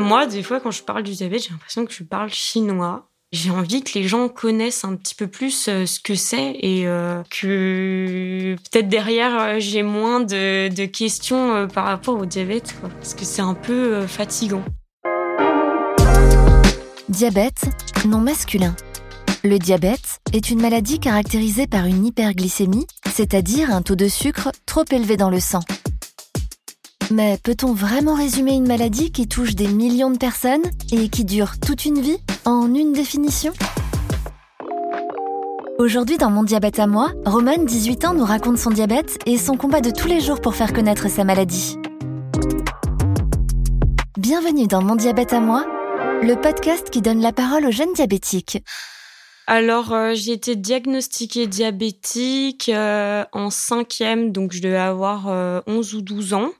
Moi, des fois, quand je parle du diabète, j'ai l'impression que je parle chinois. J'ai envie que les gens connaissent un petit peu plus euh, ce que c'est et euh, que peut-être derrière euh, j'ai moins de, de questions par rapport au diabète, parce que c'est un peu fatigant. Diabète, non masculin. Le diabète est une maladie caractérisée par une hyperglycémie, c'est-à-dire un taux de sucre trop élevé dans le sang. Mais peut-on vraiment résumer une maladie qui touche des millions de personnes et qui dure toute une vie en une définition? Aujourd'hui dans Mon diabète à moi, Roman, 18 ans, nous raconte son diabète et son combat de tous les jours pour faire connaître sa maladie. Bienvenue dans Mon diabète à moi, le podcast qui donne la parole aux jeunes diabétiques. Alors, euh, j'ai été diagnostiquée diabétique euh, en cinquième, donc je devais avoir 11 euh, ou 12 ans.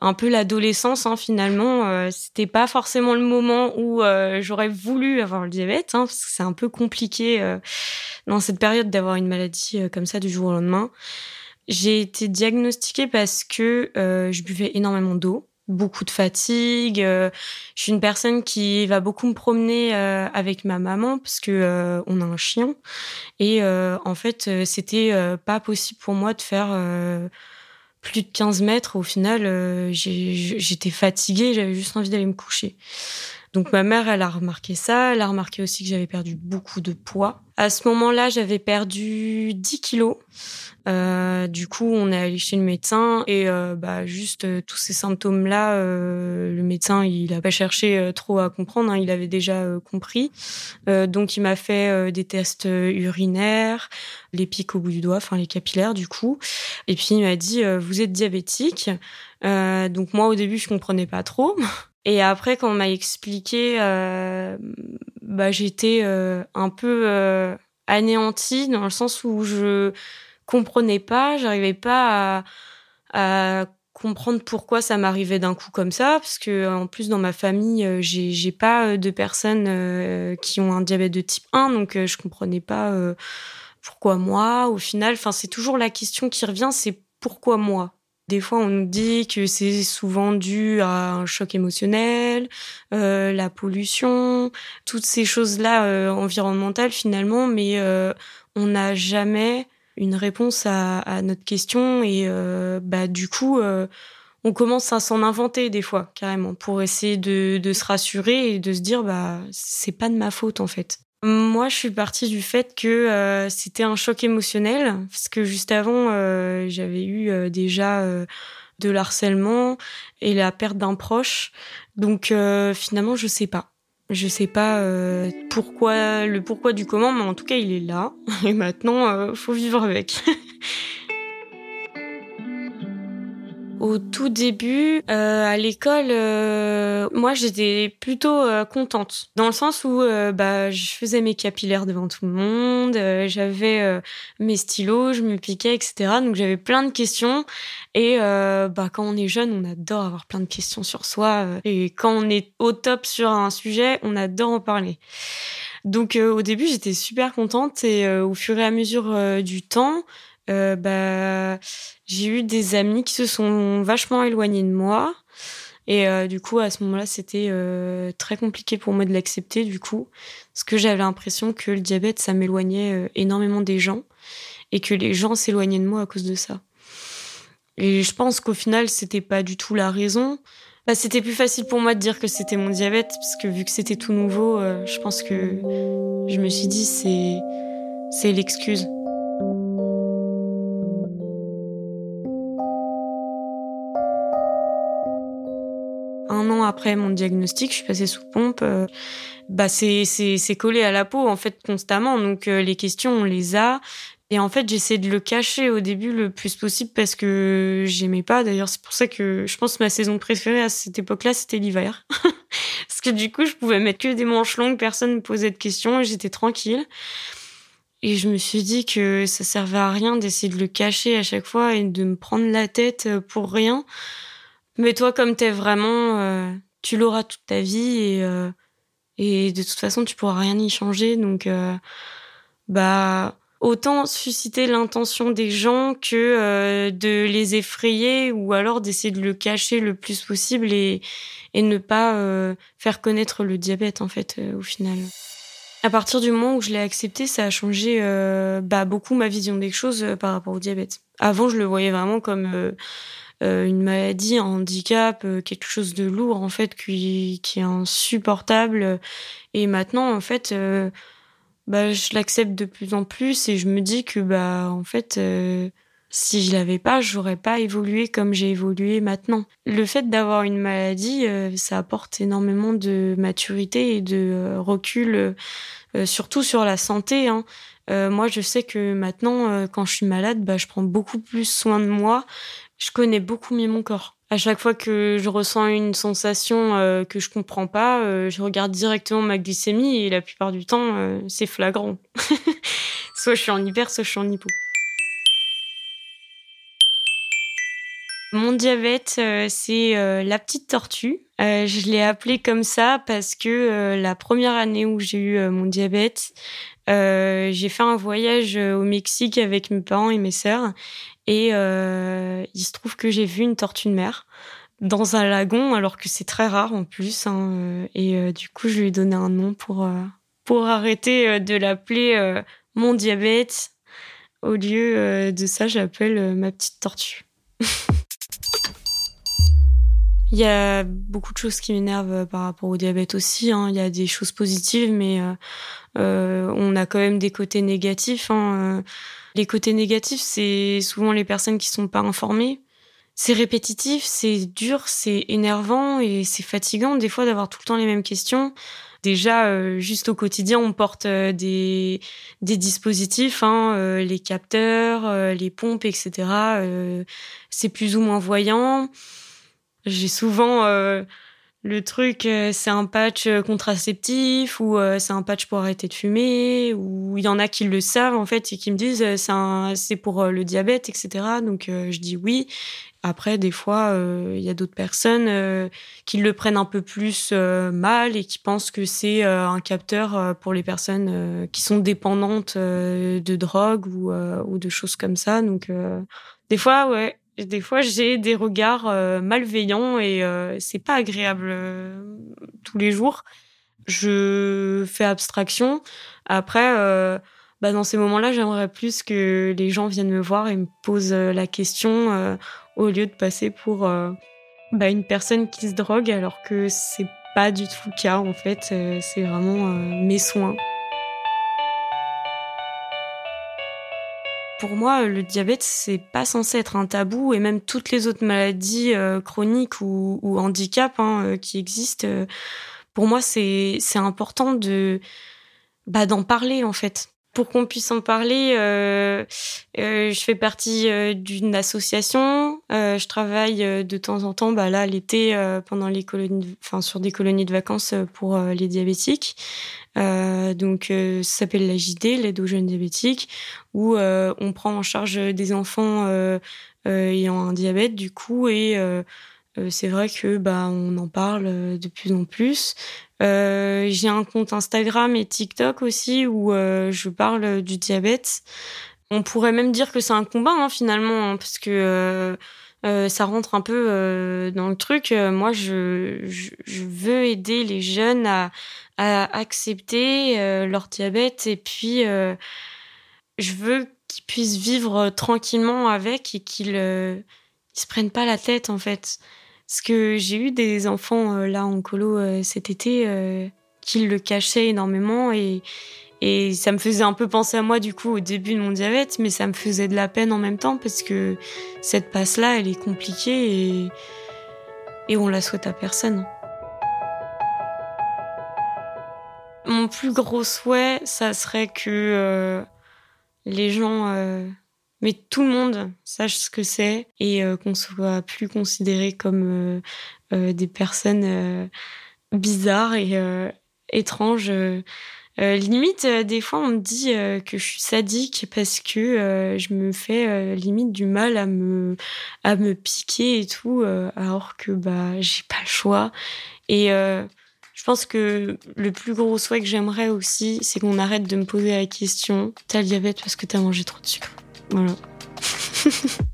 Un peu l'adolescence, hein, finalement. C'était pas forcément le moment où j'aurais voulu avoir le diabète, hein, parce que c'est un peu compliqué dans cette période d'avoir une maladie comme ça du jour au lendemain. J'ai été diagnostiquée parce que je buvais énormément d'eau beaucoup de fatigue. Euh, je suis une personne qui va beaucoup me promener euh, avec ma maman parce que euh, on a un chien et en fait c'était pas possible pour moi de faire plus de 15 mètres. Au final, j'étais fatiguée, j'avais juste envie d'aller me coucher. Donc ma mère, elle a remarqué ça. Elle a remarqué aussi que j'avais perdu beaucoup de poids. À ce moment-là, j'avais perdu 10 kilos. Euh, du coup, on est allé chez le médecin et euh, bah juste euh, tous ces symptômes-là, euh, le médecin il a pas cherché trop à comprendre, hein, il avait déjà compris. donc il m'a fait des tests urinaires, les pics au bout du doigt, enfin les capillaires du coup. Et puis il m'a dit vous êtes diabétique. donc moi au début je comprenais pas trop. Et après, quand on m'a expliqué, euh, bah, j'étais euh, un peu euh, anéantie dans le sens où je comprenais pas, j'arrivais pas à, comprendre pourquoi ça m'arrivait d'un coup comme ça, parce que en plus dans ma famille, j'ai pas de personnes qui ont un diabète de type 1, donc je comprenais pas pourquoi moi. Au final, enfin c'est toujours la question qui revient, c'est pourquoi moi? Des fois, on nous dit que c'est souvent dû à un choc émotionnel, euh, la pollution, toutes ces choses-là euh, environnementales finalement, mais euh, on n'a jamais une réponse à, à notre question et euh, bah du coup, euh, on commence à s'en inventer des fois carrément pour essayer de, de se rassurer et de se dire bah c'est pas de ma faute en fait. Moi, je suis partie du fait que euh, c'était un choc émotionnel, parce que juste avant, euh, j'avais eu euh, déjà de l'harcèlement et la perte d'un proche. Donc finalement, je sais pas. Je sais pas pourquoi le pourquoi du comment, mais en tout cas, il est là. Et maintenant, faut vivre avec. Au tout début, euh, à l'école, euh, moi j'étais plutôt euh, contente, dans le sens où bah je faisais mes capillaires devant tout le monde, j'avais mes stylos, je me piquais, etc. Donc j'avais plein de questions. Et bah quand on est jeune, on adore avoir plein de questions sur soi. et quand on est au top sur un sujet, on adore en parler. Donc au début, j'étais super contente et au fur et à mesure du temps, euh, bah, j'ai eu des amis qui se sont vachement éloignés de moi. Et euh, du coup, à ce moment-là, c'était euh, très compliqué pour moi de l'accepter, du coup, parce que j'avais l'impression que le diabète, ça m'éloignait énormément des gens, et que les gens s'éloignaient de moi à cause de ça. Et je pense qu'au final, c'était pas du tout la raison. Bah, c'était plus facile pour moi de dire que c'était mon diabète, parce que vu que c'était tout nouveau, je pense que je me suis dit, c'est, c'est l'excuse. Après mon diagnostic, je suis passée sous pompe. Euh, bah c'est collé à la peau en fait constamment. Donc euh, les questions on les a. Et en fait, j'essaie de le cacher au début le plus possible parce que j'aimais pas. D'ailleurs, c'est pour ça que je pense que ma saison préférée à cette époque-là, c'était l'hiver. parce que du coup, je pouvais mettre que des manches longues, personne me posait de questions et j'étais tranquille. Et je me suis dit que ça servait à rien d'essayer de le cacher à chaque fois et de me prendre la tête pour rien. Mais toi, comme t'es vraiment, euh, tu l'auras toute ta vie et, euh, et de toute façon, tu pourras rien y changer. Donc, euh, bah, autant susciter l'intention des gens que euh, de les effrayer ou alors d'essayer de le cacher le plus possible et, et ne pas euh, faire connaître le diabète en fait euh, au final. À partir du moment où je l'ai accepté, ça a changé bah, beaucoup ma vision des choses par rapport au diabète. Avant, je le voyais vraiment comme une maladie, un handicap, quelque chose de lourd en fait qui, qui est insupportable. Et maintenant, en fait, bah, je l'accepte de plus en plus et je me dis que bah en fait euh, si je l'avais pas, j'aurais pas évolué comme j'ai évolué maintenant. Le fait d'avoir une maladie, euh, ça apporte énormément de maturité et de euh, recul, surtout sur la santé. Hein. moi, je sais que maintenant, quand je suis malade, bah, je prends beaucoup plus soin de moi. Je connais beaucoup mieux mon corps à chaque fois que je ressens une sensation euh, que je comprends pas, euh, je regarde directement ma glycémie et la plupart du temps, euh, c'est flagrant. soit je suis en hyper, soit je suis en hypo. Mon diabète, c'est la petite tortue. je l'ai appelé comme ça parce que la première année où j'ai eu mon diabète, j'ai fait un voyage au Mexique avec mes parents et mes sœurs et euh, il se trouve que j'ai vu une tortue de mer dans un lagon, alors que c'est très rare en plus. Hein, euh, et euh, du coup, je lui ai donné un nom pour, pour arrêter de l'appeler mon diabète. Au lieu de ça, j'appelle ma petite tortue. Il y a beaucoup de choses qui m'énervent par rapport au diabète aussi. Hein. Il y a des choses positives, mais on a quand même des côtés négatifs. Hein. Les côtés négatifs, c'est souvent les personnes qui sont pas informées. C'est répétitif, c'est dur, c'est énervant et c'est fatigant des fois d'avoir tout le temps les mêmes questions. Déjà, euh, juste au quotidien, on porte euh, des, des dispositifs, hein, euh, les capteurs, les pompes, etc. c'est plus ou moins voyant. J'ai souvent le truc, euh, c'est un patch euh, contraceptif ou euh, c'est un patch pour arrêter de fumer ou il y en a qui le savent en fait et qui me disent c'est pour le diabète, etc. Donc je dis oui. Après, des fois, il y a d'autres personnes qui le prennent un peu plus mal et qui pensent que c'est un capteur pour les personnes qui sont dépendantes de drogue ou, ou de choses comme ça. Donc des fois, ouais, des fois, j'ai des regards euh, malveillants et euh, c'est pas agréable euh, tous les jours. Je fais abstraction. Après, bah, dans ces moments-là, j'aimerais plus que les gens viennent me voir et me posent la question au lieu de passer pour bah, une personne qui se drogue, alors que c'est pas du tout le cas en fait. c'est vraiment mes soins. Pour moi, le diabète, c'est pas censé être un tabou et même toutes les autres maladies euh, chroniques ou, ou handicaps hein, euh, qui existent. Euh, pour moi, c'est important de bah, d'en parler en fait. Pour qu'on puisse en parler, je fais partie d'une association. Je travaille de temps en temps, bah là l'été pendant les colonies, enfin sur des colonies de vacances pour les diabétiques. Euh, donc, euh, ça s'appelle la JD, l'aide aux jeunes diabétiques, où euh, on prend en charge des enfants ayant un diabète, du coup, et c'est vrai que bah on en parle de plus en plus. J'ai un compte Instagram et TikTok aussi où je parle du diabète. On pourrait même dire que c'est un combat hein, finalement, hein, parce que ça rentre un peu dans le truc. moi, je, veux aider les jeunes à, accepter euh, leur diabète et puis euh, je veux qu'ils puissent vivre tranquillement avec et qu'ils euh, se prennent pas la tête en fait. Parce que j'ai eu des enfants là en colo cet été qui le cachaient énormément et, et ça me faisait un peu penser à moi du coup au début de mon diabète, mais ça me faisait de la peine en même temps parce que cette passe-là, elle est compliquée et, et on la souhaite à personne. Mon plus gros souhait, ça serait que euh, les gens, euh, mais tout le monde, sache ce que c'est et euh, qu'on soit plus considérés comme des personnes bizarres et étranges. Limite, des fois, on me dit que je suis sadique parce que je me fais limite du mal à me à me piquer et tout, alors que bah j'ai pas le choix. Et Je pense que le plus gros souhait que j'aimerais aussi, c'est qu'on arrête de me poser la question T'as le diabète parce que t'as mangé trop de sucre? Voilà.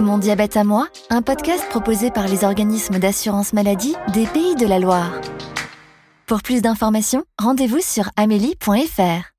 Mon diabète à moi, un podcast proposé par les organismes d'assurance maladie des pays de la Loire. Pour plus d'informations, rendez-vous sur amélie.fr.